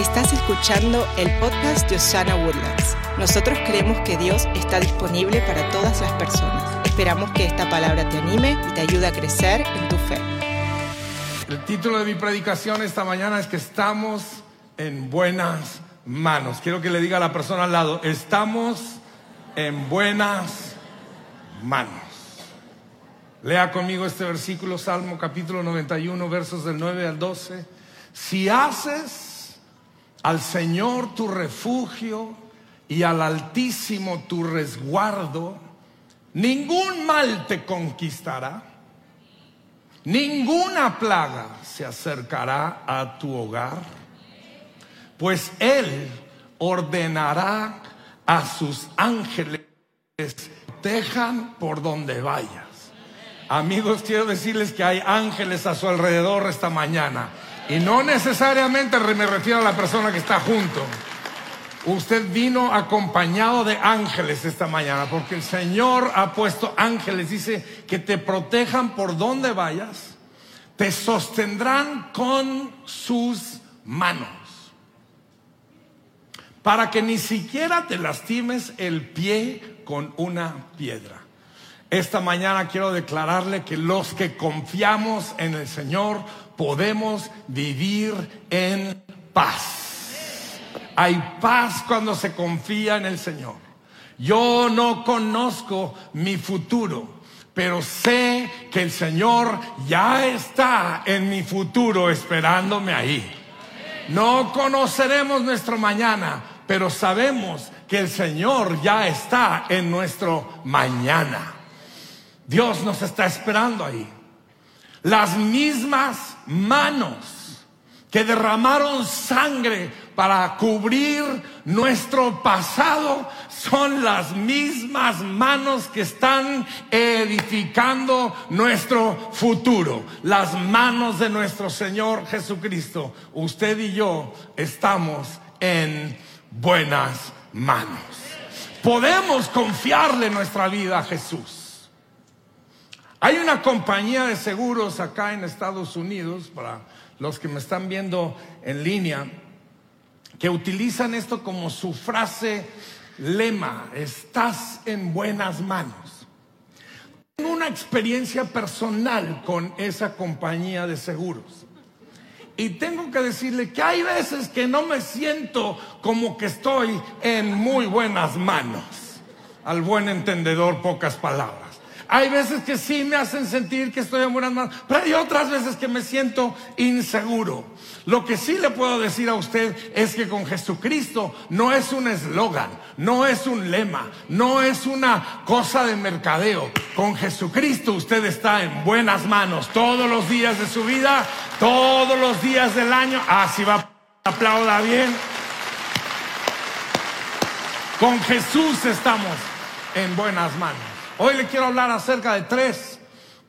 Estás escuchando el podcast de Osana Woodlands. Nosotros creemos que Dios está disponible para todas las personas. Esperamos que esta palabra te anime y te ayude a crecer en tu fe. El título de mi predicación esta mañana es que estamos en buenas manos. Quiero que le diga a la persona al lado, estamos en buenas manos. Lea conmigo este versículo, Salmo capítulo 91, versos del 9 al 12. Si haces al Señor tu refugio y al Altísimo tu resguardo, ningún mal te conquistará, ninguna plaga se acercará a tu hogar, pues Él ordenará a sus ángeles que protejan por donde vayas. Amigos, quiero decirles que hay ángeles a su alrededor esta mañana. Y no necesariamente me refiero a la persona que está junto. Usted vino acompañado de ángeles esta mañana, porque el Señor ha puesto ángeles, dice que te protejan por donde vayas, te sostendrán con sus manos, para que ni siquiera te lastimes el pie con una piedra. Esta mañana quiero declararle que los que confiamos en el Señor podemos vivir en paz. Hay paz cuando se confía en el Señor. Yo no conozco mi futuro, pero sé que el Señor ya está en mi futuro esperándome ahí. No conoceremos nuestro mañana, pero sabemos que el Señor ya está en nuestro mañana. Dios nos está esperando ahí. Las mismas manos que derramaron sangre para cubrir nuestro pasado son las mismas manos que están edificando nuestro futuro. Las manos de nuestro Señor Jesucristo. Usted y yo estamos en buenas manos. Podemos confiarle nuestra vida a Jesús. Hay una compañía de seguros acá en Estados Unidos, para los que me están viendo en línea, que utilizan esto como su frase lema, estás en buenas manos. Tengo una experiencia personal con esa compañía de seguros. Y tengo que decirle que hay veces que no me siento como que estoy en muy buenas manos. Al buen entendedor, pocas palabras. Hay veces que sí me hacen sentir que estoy en buenas manos, pero hay otras veces que me siento inseguro. Lo que sí le puedo decir a usted es que con Jesucristo no es un eslogan, no es un lema, no es una cosa de mercadeo. Con Jesucristo usted está en buenas manos todos los días de su vida, todos los días del año. Así ah, va, aplauda bien. Con Jesús estamos en buenas manos. Hoy le quiero hablar acerca de tres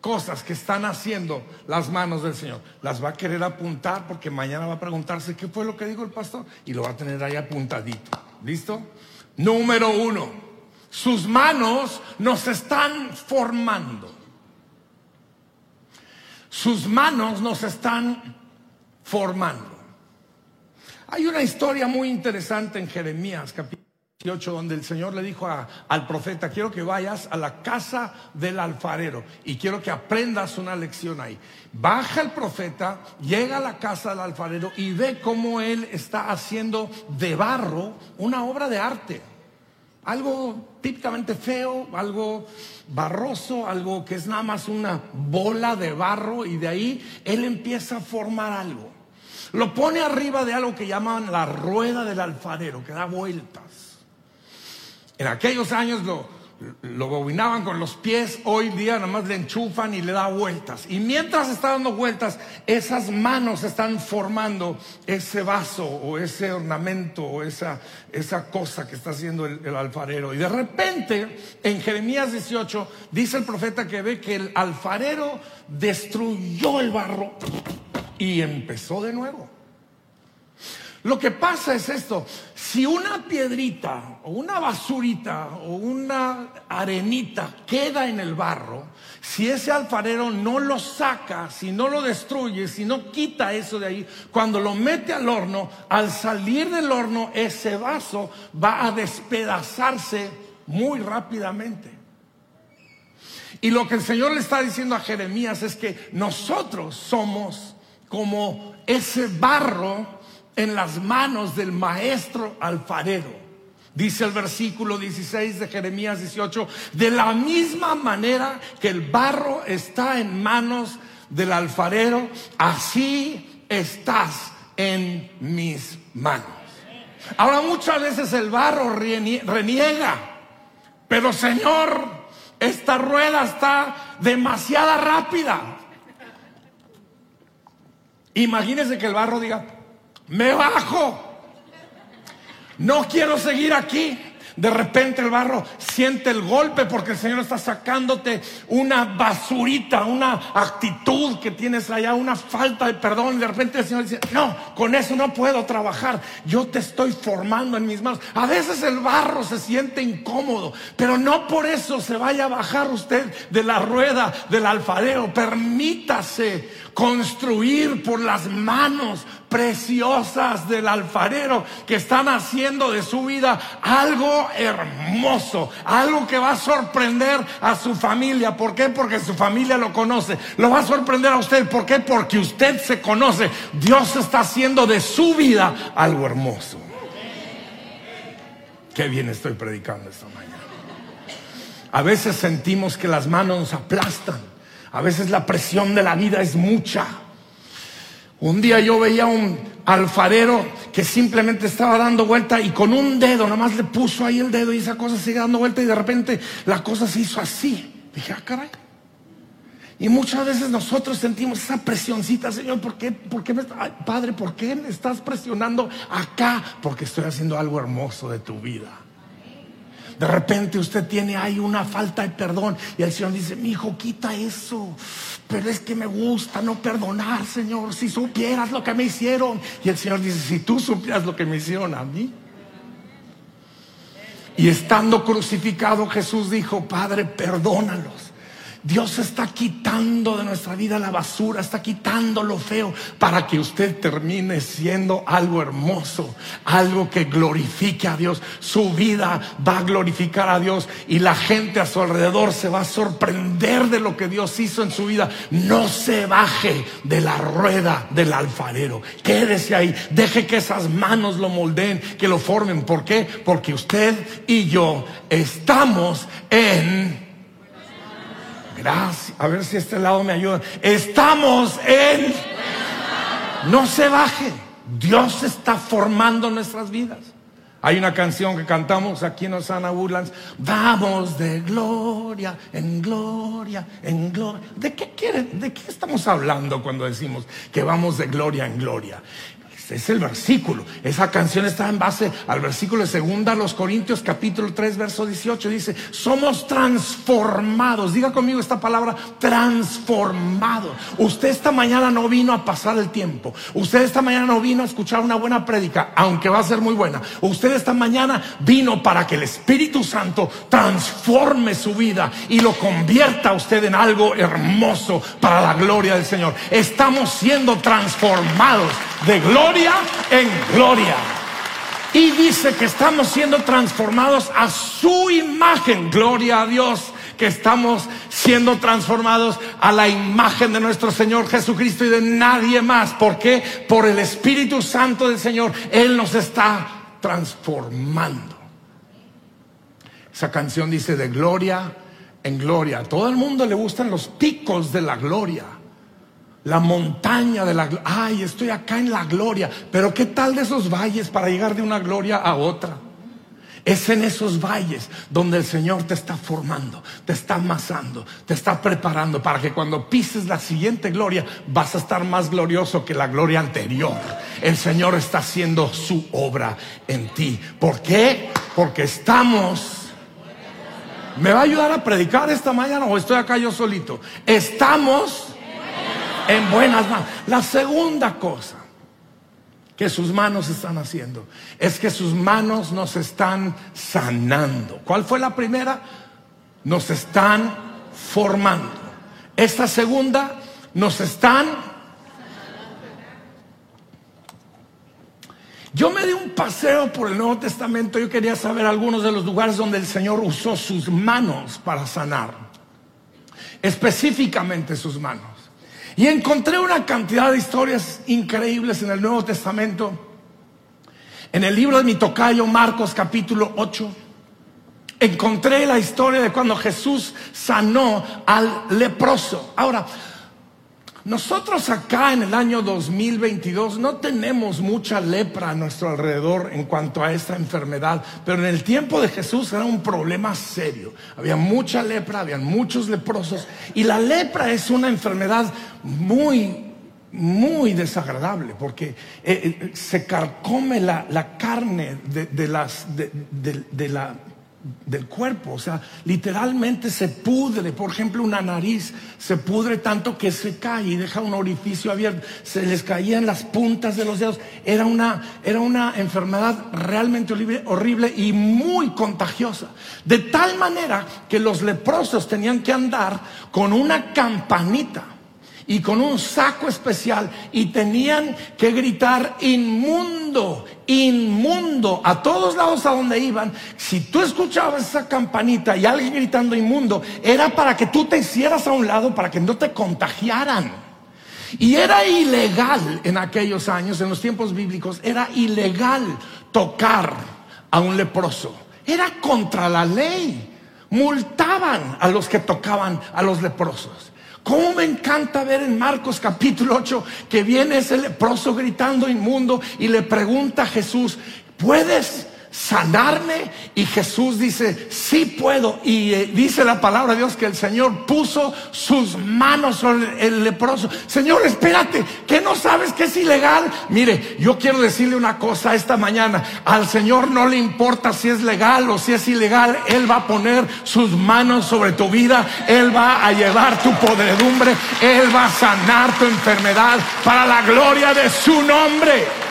cosas que están haciendo las manos del Señor. Las va a querer apuntar porque mañana va a preguntarse qué fue lo que dijo el pastor y lo va a tener ahí apuntadito. ¿Listo? Número uno, sus manos nos están formando. Sus manos nos están formando. Hay una historia muy interesante en Jeremías capítulo donde el Señor le dijo al profeta, quiero que vayas a la casa del alfarero y quiero que aprendas una lección ahí. Baja el profeta, llega a la casa del alfarero y ve cómo él está haciendo de barro una obra de arte. Algo típicamente feo, algo barroso, algo que es nada más una bola de barro y de ahí él empieza a formar algo. Lo pone arriba de algo que llaman la rueda del alfarero, que da vueltas. En aquellos años lo, lo bobinaban con los pies, hoy día nada más le enchufan y le da vueltas. Y mientras está dando vueltas, esas manos están formando ese vaso o ese ornamento o esa, esa cosa que está haciendo el, el, alfarero. Y de repente, en Jeremías 18, dice el profeta que ve que el alfarero destruyó el barro y empezó de nuevo. Lo que pasa es esto, si una piedrita o una basurita o una arenita queda en el barro, si ese alfarero no lo saca, si no lo destruye, si no quita eso de ahí, cuando lo mete al horno, al salir del horno ese vaso va a despedazarse muy rápidamente. Y lo que el Señor le está diciendo a Jeremías es que nosotros somos como ese barro en las manos del maestro alfarero. Dice el versículo 16 de Jeremías 18, de la misma manera que el barro está en manos del alfarero, así estás en mis manos. Ahora muchas veces el barro reniega, pero Señor, esta rueda está demasiado rápida. Imagínese que el barro diga, me bajo. No quiero seguir aquí. De repente el barro siente el golpe porque el Señor está sacándote una basurita, una actitud que tienes allá, una falta de perdón. De repente el Señor dice, no, con eso no puedo trabajar. Yo te estoy formando en mis manos. A veces el barro se siente incómodo, pero no por eso se vaya a bajar usted de la rueda del alfarero. Permítase construir por las manos preciosas del alfarero que están haciendo de su vida algo hermoso, algo que va a sorprender a su familia. ¿Por qué? Porque su familia lo conoce. Lo va a sorprender a usted. ¿Por qué? Porque usted se conoce. Dios está haciendo de su vida algo hermoso. Qué bien estoy predicando esta mañana. A veces sentimos que las manos nos aplastan. A veces la presión de la vida es mucha. Un día yo veía un alfarero que simplemente estaba dando vuelta y con un dedo, nomás le puso ahí el dedo y esa cosa sigue dando vuelta y de repente la cosa se hizo así. Dije, ah, caray. Y muchas veces nosotros sentimos esa presioncita, Señor, ¿por qué, por qué me, Padre, ¿por qué me estás presionando acá? Porque estoy haciendo algo hermoso de tu vida. De repente usted tiene ahí una falta de perdón y el Señor dice, mi hijo, quita eso pero es que me gusta no perdonar, Señor, si supieras lo que me hicieron. Y el Señor dice, si tú supieras lo que me hicieron a mí. Y estando crucificado, Jesús dijo, Padre, perdónalos Dios está quitando de nuestra vida la basura, está quitando lo feo para que usted termine siendo algo hermoso, algo que glorifique a Dios. Su vida va a glorificar a Dios y la gente a su alrededor se va a sorprender de lo que Dios hizo en su vida. No se baje de la rueda del alfarero. Quédese ahí, deje que esas manos lo moldeen, que lo formen. ¿Por qué? Porque usted y yo estamos en Gracias. A ver si este lado me ayuda. Estamos en... No se baje. Dios está formando nuestras vidas. Hay una canción que cantamos aquí en Osana Woodlands. Vamos de gloria en gloria en gloria. ¿De qué quieren? ¿De qué estamos hablando cuando decimos que vamos de gloria en gloria? Es el versículo. Esa canción está en base al versículo de segunda los Corintios capítulo 3 verso 18. Dice, somos transformados. Diga conmigo esta palabra, transformados. Usted esta mañana no vino a pasar el tiempo. Usted esta mañana no vino a escuchar una buena prédica, aunque va a ser muy buena. Usted esta mañana vino para que el Espíritu Santo transforme su vida y lo convierta a usted en algo hermoso para la gloria del Señor. Estamos siendo transformados de gloria en gloria. Y dice que estamos siendo transformados a su imagen. Gloria a Dios que estamos siendo transformados a la imagen de nuestro Señor Jesucristo y de nadie más. ¿Por qué? Por el Espíritu Santo del Señor. Él nos está transformando. Esa canción dice de gloria en gloria. A todo el mundo le gustan los picos de la gloria la montaña de la. Ay, estoy acá en la gloria. Pero ¿qué tal de esos valles para llegar de una gloria a otra? Es en esos valles donde el Señor te está formando, te está amasando, te está preparando para que cuando pises la siguiente gloria vas a estar más glorioso que la gloria anterior. El Señor está haciendo su obra en ti. ¿Por qué? Porque estamos... ¿Me va a ayudar a predicar esta mañana o estoy acá yo solito? Estamos en buenas manos. La segunda cosa que sus manos están haciendo? Es que sus manos nos están sanando. ¿Cuál fue la primera? Nos están formando. Esta segunda, nos están... Yo me di un paseo por el Nuevo Testamento, yo quería saber algunos de los lugares donde el Señor usó sus manos para sanar, específicamente sus manos. Y encontré una cantidad de historias increíbles en el Nuevo Testamento. En el libro de mi tocayo, Marcos capítulo 8, encontré la historia de cuando Jesús sanó al leproso. Ahora, nosotros acá en el año 2022 no tenemos mucha lepra a nuestro alrededor en cuanto a esta enfermedad, pero en el tiempo de Jesús era un problema serio. Había mucha lepra, había muchos leprosos y la lepra es una enfermedad muy muy desagradable porque eh, eh, se carcome la, carne de, las, de la del cuerpo, o sea, literalmente se pudre, por ejemplo, una nariz se pudre tanto que se cae y deja un orificio abierto, se les caían las puntas de los dedos, era una, era una enfermedad realmente horrible, horrible y muy contagiosa, de tal manera que los leprosos tenían que andar con una campanita y con un saco especial y tenían que gritar inmundo, inmundo, a todos lados a donde iban. Si tú escuchabas esa campanita y alguien gritando inmundo, era para que tú te hicieras a un lado, para que no te contagiaran. Y era ilegal en aquellos años, en los tiempos bíblicos, era ilegal tocar a un leproso. Era contra la ley. Multaban a los que tocaban a los leprosos. ¿Cómo me encanta ver en Marcos capítulo 8 que viene ese leproso gritando inmundo y le pregunta a Jesús, ¿puedes sanarme? Y Jesús dice, sí puedo. Y eh, dice la palabra de Dios que el Señor puso sus manos sobre el leproso. Señor, espérate, que no sabes que es ilegal. Mire, yo quiero decirle una cosa esta mañana. Al Señor no le importa si es legal o si es ilegal. Él va a poner sus manos sobre tu vida. Él va a llevar tu podredumbre. Él va a sanar tu enfermedad para la gloria de su nombre.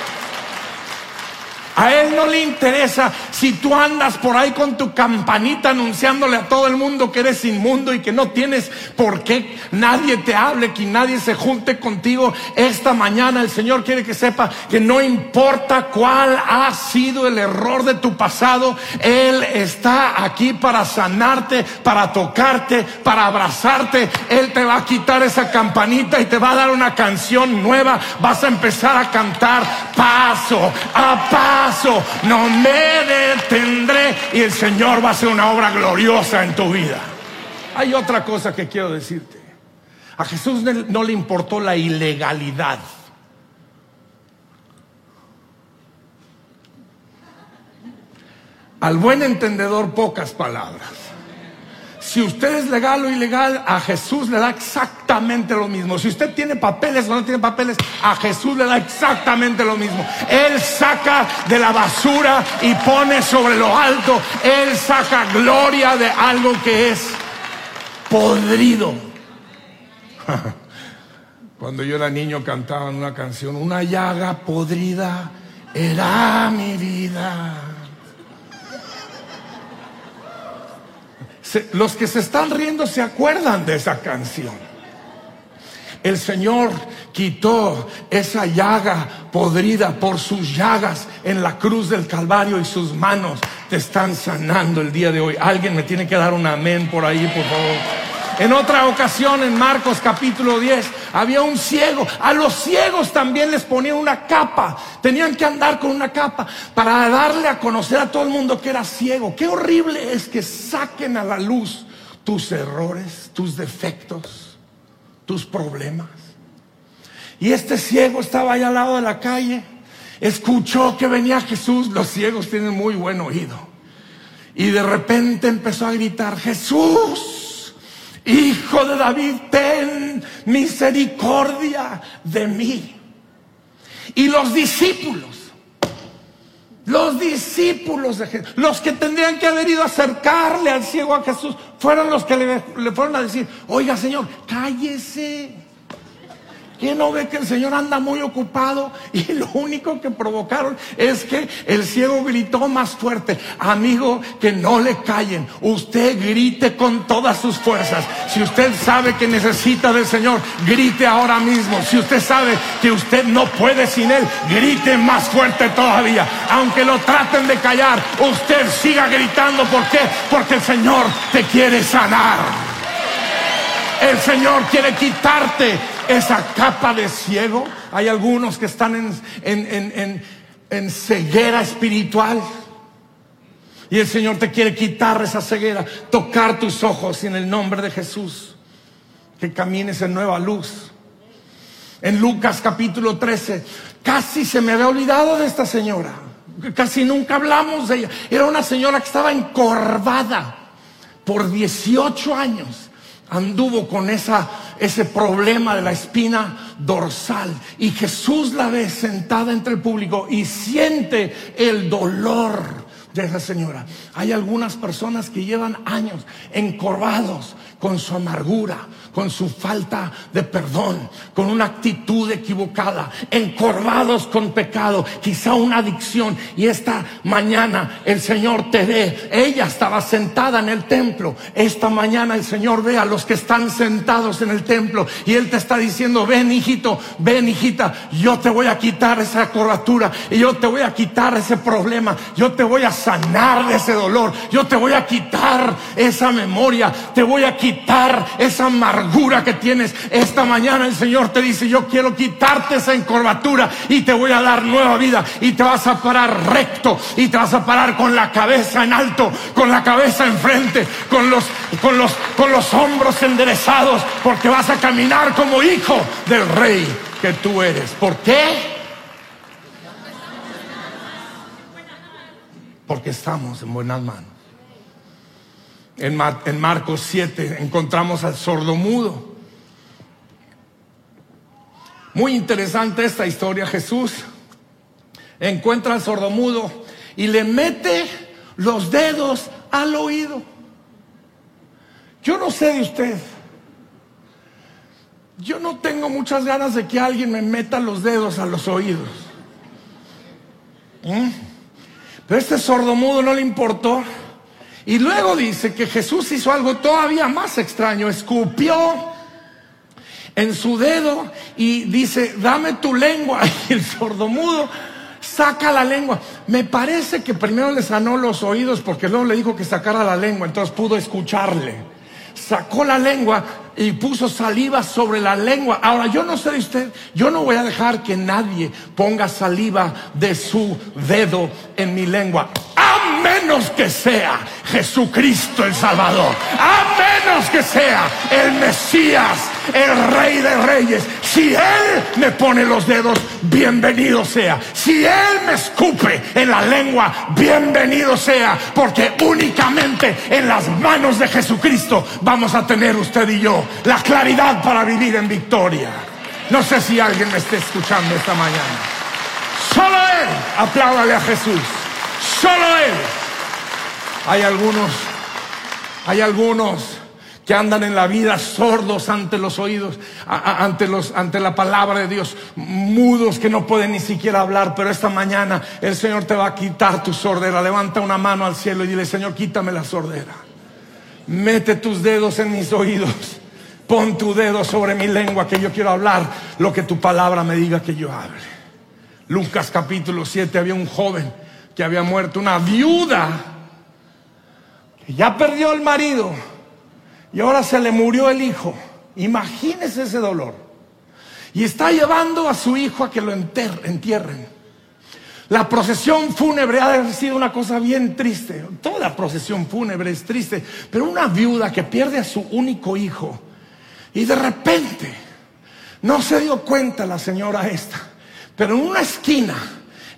A Él no le interesa si tú andas por ahí con tu campanita anunciándole a todo el mundo que eres inmundo y que no tienes por qué nadie te hable, que nadie se junte contigo. Esta mañana el Señor quiere que sepa que no importa cuál ha sido el error de tu pasado, Él está aquí para sanarte, para tocarte, para abrazarte. Él te va a quitar esa campanita y te va a dar una canción nueva. Vas a empezar a cantar paso a paso no me detendré y el Señor va a hacer una obra gloriosa en tu vida. Hay otra cosa que quiero decirte. A Jesús no le importó la ilegalidad. Al buen entendedor pocas palabras. Si usted es legal o ilegal, a Jesús le da exactamente lo mismo. Si usted tiene papeles o no tiene papeles, a Jesús le da exactamente lo mismo. Él saca de la basura y pone sobre lo alto. Él saca gloria de algo que es podrido. Cuando yo era niño cantaban una canción, una llaga podrida era mi vida. Los que se están riendo se acuerdan de esa canción. El Señor quitó esa llaga podrida por sus llagas en la cruz del Calvario y sus manos te están sanando el día de hoy. Alguien me tiene que dar un amén por ahí, por favor. En otra ocasión, en Marcos capítulo 10, había un ciego. A los ciegos también les ponían una capa. Tenían que andar con una capa para darle a conocer a todo el mundo que era ciego. Qué horrible es que saquen a la luz tus errores, tus defectos, tus problemas. Y este ciego estaba ahí al lado de la calle. Escuchó que venía Jesús. Los ciegos tienen muy buen oído. Y de repente empezó a gritar, Jesús. Hijo de David, ten misericordia de mí. Y los discípulos, los discípulos de Jesús, los que tendrían que haber ido a acercarle al ciego a Jesús, fueron los que le, fueron a decir, oiga Señor, cállese, ¿Quién no ve que el Señor anda muy ocupado? Y lo único que provocaron es que el ciego gritó más fuerte. Amigo, que no le callen. Usted grite con todas sus fuerzas. Si usted sabe que necesita del Señor, grite ahora mismo. Si usted sabe que usted no puede sin Él, grite más fuerte todavía. Aunque lo traten de callar, usted siga gritando. ¿Por qué? Porque el Señor te quiere sanar. El Señor quiere quitarte esa capa de ciego. Hay algunos que están en, en, en, en, ceguera espiritual. Y el Señor te quiere quitar esa ceguera, tocar tus ojos en el nombre de Jesús, que camines en nueva luz. En Lucas capítulo 13, casi se me había olvidado de esta señora. Casi nunca hablamos de ella. Era una señora que estaba encorvada por 18 años anduvo con esa, ese problema de la espina dorsal. Y Jesús la ve sentada entre el público y siente el dolor de esa señora. Hay algunas personas que llevan años encorvados con su amargura, con su falta de perdón, con una actitud equivocada, encorvados con pecado, quizá una adicción. Y esta mañana el Señor te ve. Ella estaba sentada en el templo. Esta mañana el Señor ve a los que están sentados en el templo y Él te está diciendo, ven hijito, ven hijita, yo te voy a quitar esa corratura y yo te voy a quitar ese problema, yo te voy a sanar de ese dolor, yo te voy a quitar esa memoria, te voy a quitar esa amargura que tienes. Esta mañana el Señor te dice, yo quiero quitarte esa encorvatura y te voy a dar nueva vida y te vas a parar recto y te vas a parar con la cabeza en alto, con la cabeza enfrente, con los, con los, con los hombros enderezados, porque vas a caminar como hijo del rey que tú eres. ¿Por qué? Porque estamos en buenas manos. En, Marcos 7 encontramos al sordomudo. Muy interesante esta historia. Jesús encuentra al sordomudo y le mete los dedos al oído. Yo no sé de usted. Yo no tengo muchas ganas de que alguien me meta los dedos a los oídos. ¿Mm? Pero este sordomudo no le importó. Y luego dice que Jesús hizo algo todavía más extraño, escupió en su dedo y dice, dame tu lengua. Y el sordomudo saca la lengua. Me parece que primero le sanó los oídos porque luego le dijo que sacara la lengua, entonces pudo escucharle. Sacó la lengua y puso saliva sobre la lengua. Ahora, yo no sé de usted, yo no voy a dejar que nadie ponga saliva de su dedo en mi lengua menos que sea Jesucristo el Salvador, a menos que sea el Mesías, el Rey de Reyes. Si Él me pone los dedos, bienvenido sea. Si Él me escupe en la lengua, bienvenido sea. Porque únicamente en las manos de Jesucristo vamos a tener usted y yo la claridad para vivir en victoria. No sé si alguien me esté escuchando esta mañana. Solo Él, apláudale a Jesús. Solo Él. Hay algunos, hay algunos que andan en la vida sordos ante los oídos, ante, los, ante la palabra de Dios, mudos que no pueden ni siquiera hablar, pero esta mañana el Señor te va a quitar tu sordera. Levanta una mano al cielo y dile, Señor, quítame la sordera. Mete tus dedos en mis oídos. Pon tu dedo sobre mi lengua que yo quiero hablar lo que tu palabra me diga que yo hable. Lucas capítulo 7 había un joven que había muerto, una viuda que ya perdió el marido y ahora se le murió el hijo. Imagínese ese dolor. Y está llevando a su hijo a que lo entierren. La procesión fúnebre ha sido una cosa bien triste. Toda procesión fúnebre es triste. Pero una viuda que pierde a su único hijo y de repente no se dio cuenta la señora esta. Pero en una esquina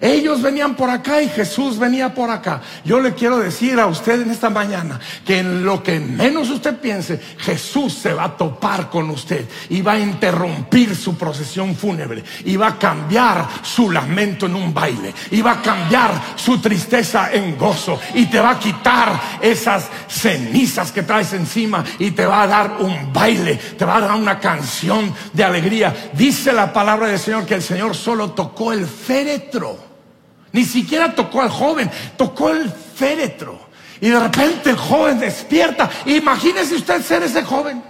Ellos venían por acá y Jesús venía por acá. Yo le quiero decir a usted en esta mañana que en lo que menos usted piense, Jesús se va a topar con usted y va a interrumpir su procesión fúnebre y va a cambiar su lamento en un baile y va a cambiar su tristeza en gozo y te va a quitar esas cenizas que traes encima y te va a dar un baile, te va a dar una canción de alegría. Dice la palabra del Señor que el Señor solo tocó el féretro ni siquiera tocó al joven, tocó el féretro. Y de repente el joven despierta. Imagínese usted ser ese joven.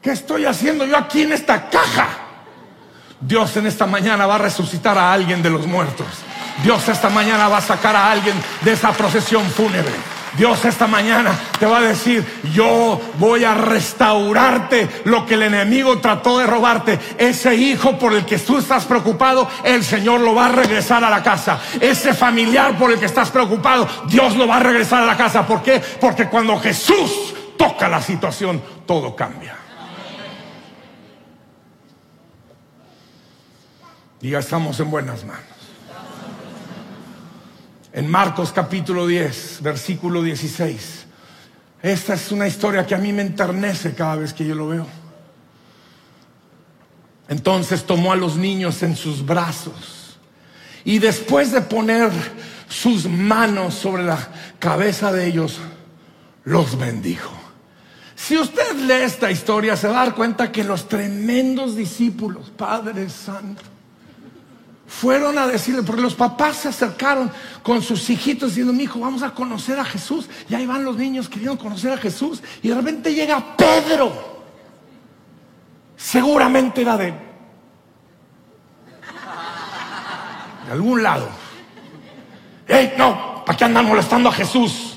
¿Qué estoy haciendo yo aquí en esta caja? Dios en esta mañana va a resucitar a alguien de los muertos. Dios esta mañana va a sacar a alguien de esa procesión fúnebre. Dios esta mañana te va a decir, yo voy a restaurarte lo que el enemigo trató de robarte. Ese hijo por el que tú estás preocupado, el Señor lo va a regresar a la casa. Ese familiar por el que estás preocupado, Dios lo va a regresar a la casa. ¿Por qué? Porque cuando Jesús toca la situación, todo cambia. Diga, estamos en buenas manos en Marcos capítulo 10, versículo 16. Esta es una historia que a mí me enternece cada vez que yo lo veo. Entonces tomó a los niños en sus brazos y después de poner sus manos sobre la cabeza de ellos, los bendijo. Si usted lee esta historia, se va a dar cuenta que los tremendos discípulos, Padre Santo, fueron a decirle, porque los papás se acercaron con sus hijitos diciendo, mi hijo, vamos a conocer a Jesús. Y ahí van los niños queriendo conocer a Jesús. Y de repente llega Pedro. Seguramente era de, de algún lado. ¡Ey, no! ¿Para qué andan molestando a Jesús?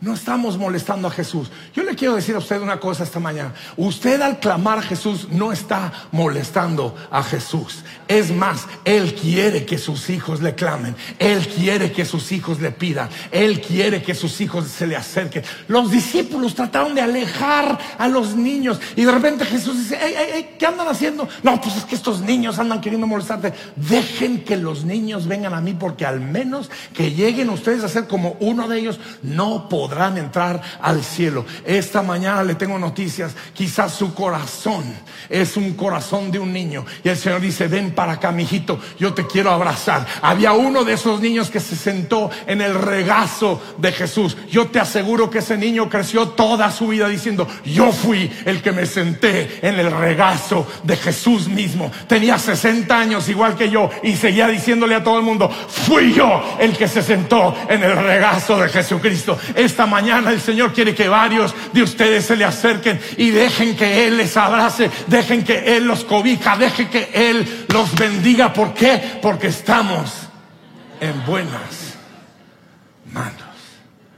No estamos molestando a Jesús. Yo le quiero decir a usted una cosa esta mañana. Usted al clamar a Jesús no está molestando a Jesús. Es más, Él quiere que sus hijos le clamen. Él quiere que sus hijos le pidan. Él quiere que sus hijos se le acerquen. Los discípulos trataron de alejar a los niños. Y de repente Jesús dice, ¿qué andan haciendo? No, pues es que estos niños andan queriendo molestarte. Dejen que los niños vengan a mí porque al menos que lleguen ustedes a ser como uno de ellos, no podrán podrán entrar al cielo. Esta mañana le tengo noticias. Quizás su corazón es un corazón de un niño. Y el Señor dice, ven para acá, mijito, yo te quiero abrazar. Había uno de esos niños que se sentó en el regazo de Jesús. Yo te aseguro que ese niño creció toda su vida diciendo, yo fui el que me senté en el regazo de Jesús mismo. Tenía 60 años igual que yo y seguía diciéndole a todo el mundo, fui yo el que se sentó en el regazo de Jesucristo. Esta mañana el Señor quiere que varios de ustedes se le acerquen y dejen que Él les abrace, dejen que Él los cobija, dejen que Él los bendiga. ¿Por qué? Porque estamos en buenas manos.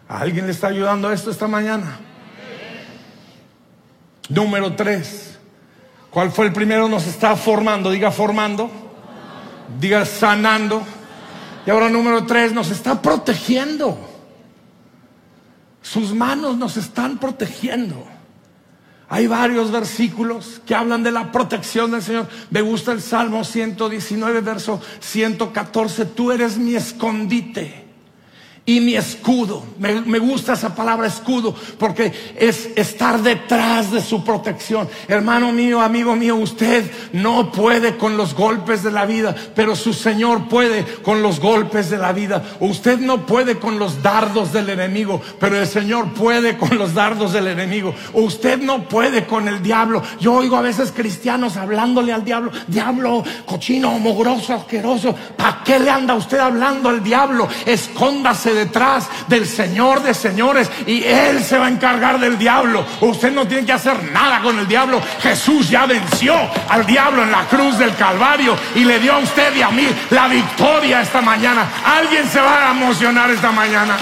¿A alguien le está ayudando esto esta mañana? Número tres. ¿Cuál fue el primero? Nos está formando. Diga formando. Diga sanando. Y ahora número tres, nos está protegiendo. Sus manos nos están protegiendo. Hay varios versículos que hablan de la protección del Señor. Me gusta el Salmo 119, verso 114. Tú eres mi escondite y mi escudo. Me, gusta esa palabra escudo porque es estar detrás de su protección. Hermano mío, amigo mío, usted no puede con los golpes de la vida, pero su Señor puede con los golpes de la vida. Usted no puede con los dardos del enemigo, pero el Señor puede con los dardos del enemigo. Usted no puede con el diablo. Yo oigo a veces cristianos hablándole al diablo, diablo cochino, mogroso, asqueroso. ¿Para qué le anda usted hablando al diablo? Escóndase detrás del Señor de señores y Él se va a encargar del diablo. Usted no tiene que hacer nada con el diablo. Jesús ya venció al diablo en la cruz del Calvario y le dio a usted y a mí la victoria esta mañana. Alguien se va a emocionar esta mañana.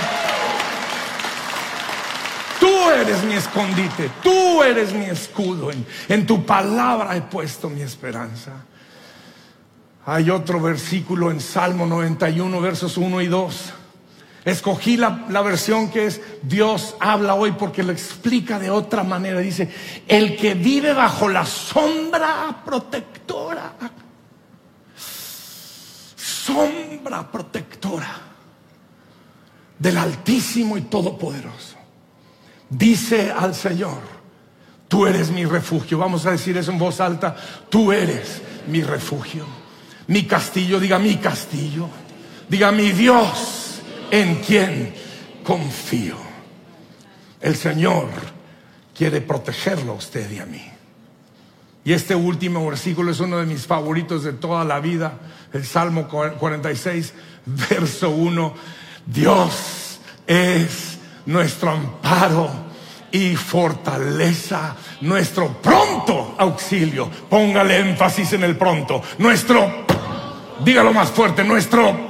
Tú eres mi escondite, tú eres mi escudo. En, tu palabra he puesto mi esperanza. Hay otro versículo en Salmo 91, versos 1 y 2. Escogí la, versión que es Dios habla hoy porque lo explica de otra manera. Dice, el que vive bajo la sombra protectora sombra protectora del Altísimo y Todopoderoso. Dice al Señor, tú eres mi refugio. Vamos a decir eso en voz alta, tú eres mi refugio. Mi castillo, diga mi castillo. Diga mi Dios en quien confío. El Señor quiere protegerlo a usted y a mí. Y este último versículo es uno de mis favoritos de toda la vida, el Salmo 46, verso 1. Dios es nuestro amparo y fortaleza, nuestro pronto auxilio. Póngale énfasis en el pronto. Nuestro, dígalo más fuerte, nuestro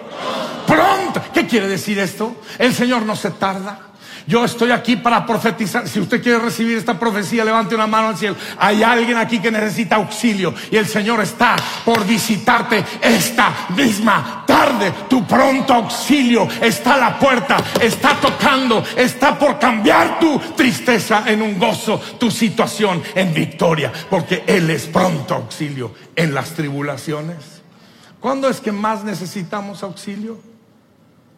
pronto. ¿Qué quiere decir esto? El Señor no se tarda. Yo estoy aquí para profetizar. Si usted quiere recibir esta profecía, levante una mano al cielo. Hay alguien aquí que necesita auxilio y el Señor está por visitarte esta misma tarde. Tu pronto auxilio está a la puerta, está tocando, está por cambiar tu tristeza en un gozo, tu situación en victoria, porque Él es pronto auxilio en las tribulaciones. ¿Cuándo es que más necesitamos auxilio?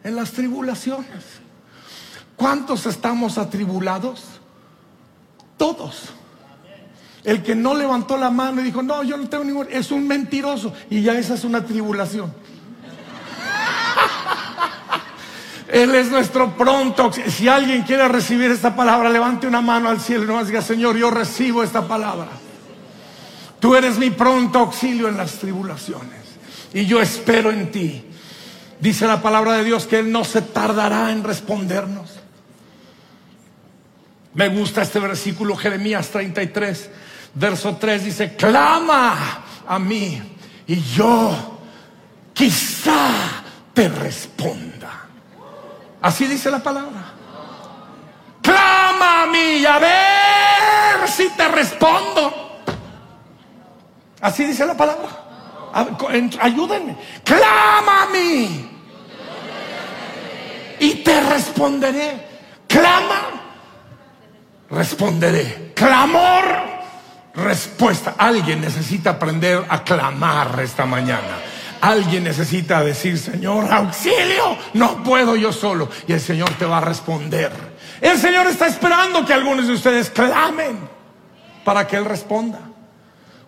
En las tribulaciones. ¿Cuántos estamos atribulados? Todos. El que no levantó la mano y dijo, no, yo no tengo ningún, es un mentiroso. Y ya esa es una tribulación. Él es nuestro pronto. Si alguien quiere recibir esta palabra, levante una mano al cielo y no diga, Señor, yo recibo esta palabra. Tú eres mi pronto auxilio en las tribulaciones. Y yo espero en ti. Dice la palabra de Dios que Él no se tardará en respondernos. Me gusta este versículo, Jeremías 33, verso 3, dice, clama a mí y yo quizá te responda. Así dice la palabra. Clama a mí a ver si te respondo. Así dice la palabra. Ayúdenme. Clama a mí. Y te responderé. Clama responderé. Clamor, respuesta. Alguien necesita aprender a clamar esta mañana. Alguien necesita decir, Señor, auxilio, no puedo yo solo. Y el Señor te va a responder. El Señor está esperando que algunos de ustedes clamen para que Él responda.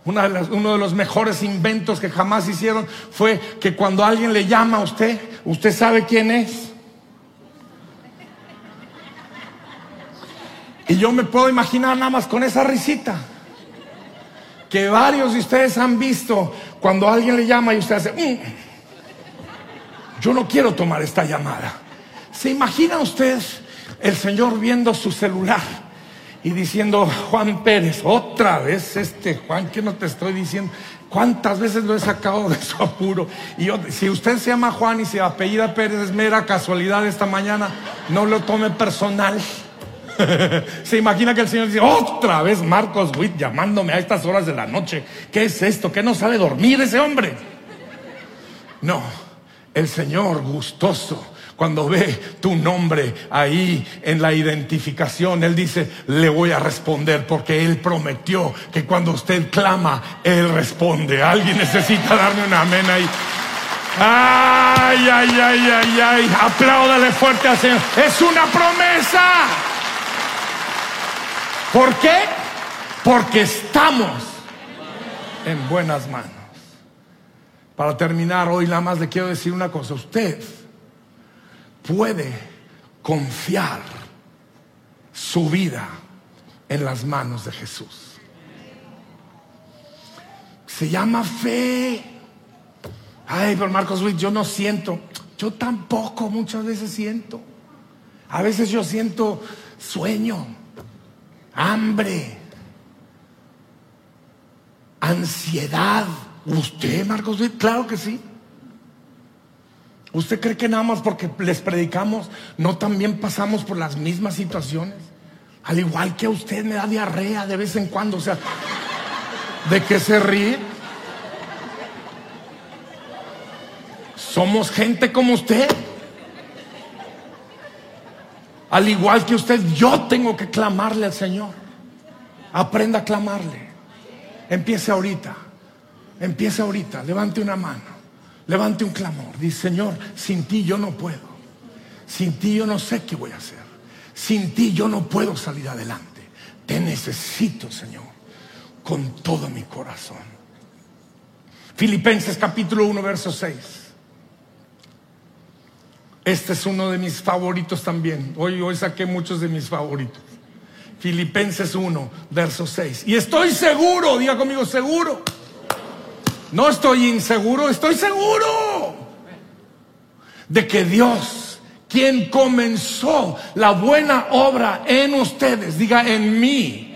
uno de los mejores inventos que jamás hicieron fue que cuando alguien le llama a usted, usted sabe quién es. Y yo me puedo imaginar nada más con esa risita. Que varios de ustedes han visto cuando alguien le llama y usted hace, mm, yo no quiero tomar esta llamada. ¿Se imagina usted el Señor viendo su celular y diciendo, Juan Pérez, otra vez este Juan, que no te estoy diciendo? ¿Cuántas veces lo he sacado de su apuro? Y si usted se llama Juan y se apellida Pérez, es mera casualidad esta mañana, no lo tome personal. Se imagina que el Señor dice, otra vez Marcos Witt llamándome a estas horas de la noche. ¿Qué es esto? ¿Qué no sabe dormir ese hombre? No, el Señor gustoso. Cuando ve tu nombre ahí en la identificación, Él dice, le voy a responder porque Él prometió que cuando usted clama, Él responde. Alguien necesita darme un amén ahí. Ay, ay, ay, ay, ay. Apláudale fuerte al Señor. Es una promesa. ¿Por qué? Porque estamos en buenas manos. Para terminar, hoy nada más le quiero decir una cosa. Usted puede confiar su vida en las manos de Jesús. Se llama fe. Ay, pero Marcos Luis, yo no siento. Yo tampoco muchas veces siento. A veces yo siento sueño hambre, ansiedad. ¿Usted, Marcos? Claro que sí. ¿Usted cree que nada más porque les predicamos no también pasamos por las mismas situaciones? Al igual que a usted me da diarrea de vez en cuando, o sea, ¿de qué se ríe? Somos gente como usted. Al igual que usted, yo tengo que clamarle al Señor. Aprenda a clamarle. Empiece ahorita. Empiece ahorita. Levante una mano. Levante un clamor. Dice, Señor, sin ti yo no puedo. Sin ti yo no sé qué voy a hacer. Sin ti yo no puedo salir adelante. Te necesito, Señor, con todo mi corazón. Filipenses capítulo 1, verso 6. Este es uno de mis favoritos también. Hoy, hoy saqué muchos de mis favoritos. Filipenses 1, verso 6. Y estoy seguro, diga conmigo, seguro. No estoy inseguro, estoy seguro de que Dios, quien comenzó la buena obra en ustedes, diga en mí,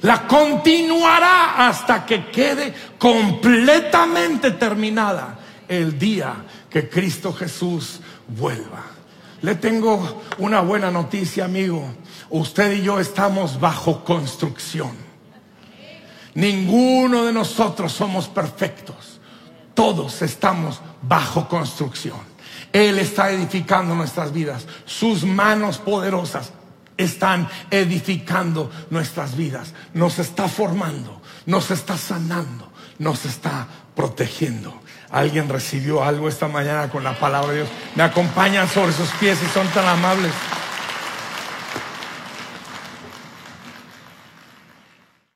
la continuará hasta que quede completamente terminada el día que Cristo Jesús vuelva. Le tengo una buena noticia, amigo. Usted y yo estamos bajo construcción. Ninguno de nosotros somos perfectos. Todos estamos bajo construcción. Él está edificando nuestras vidas. Sus manos poderosas están edificando nuestras vidas. Nos está formando, nos está sanando, nos está protegiendo. Alguien recibió algo esta mañana con la palabra de Dios. Me acompañan sobre sus pies y son tan amables.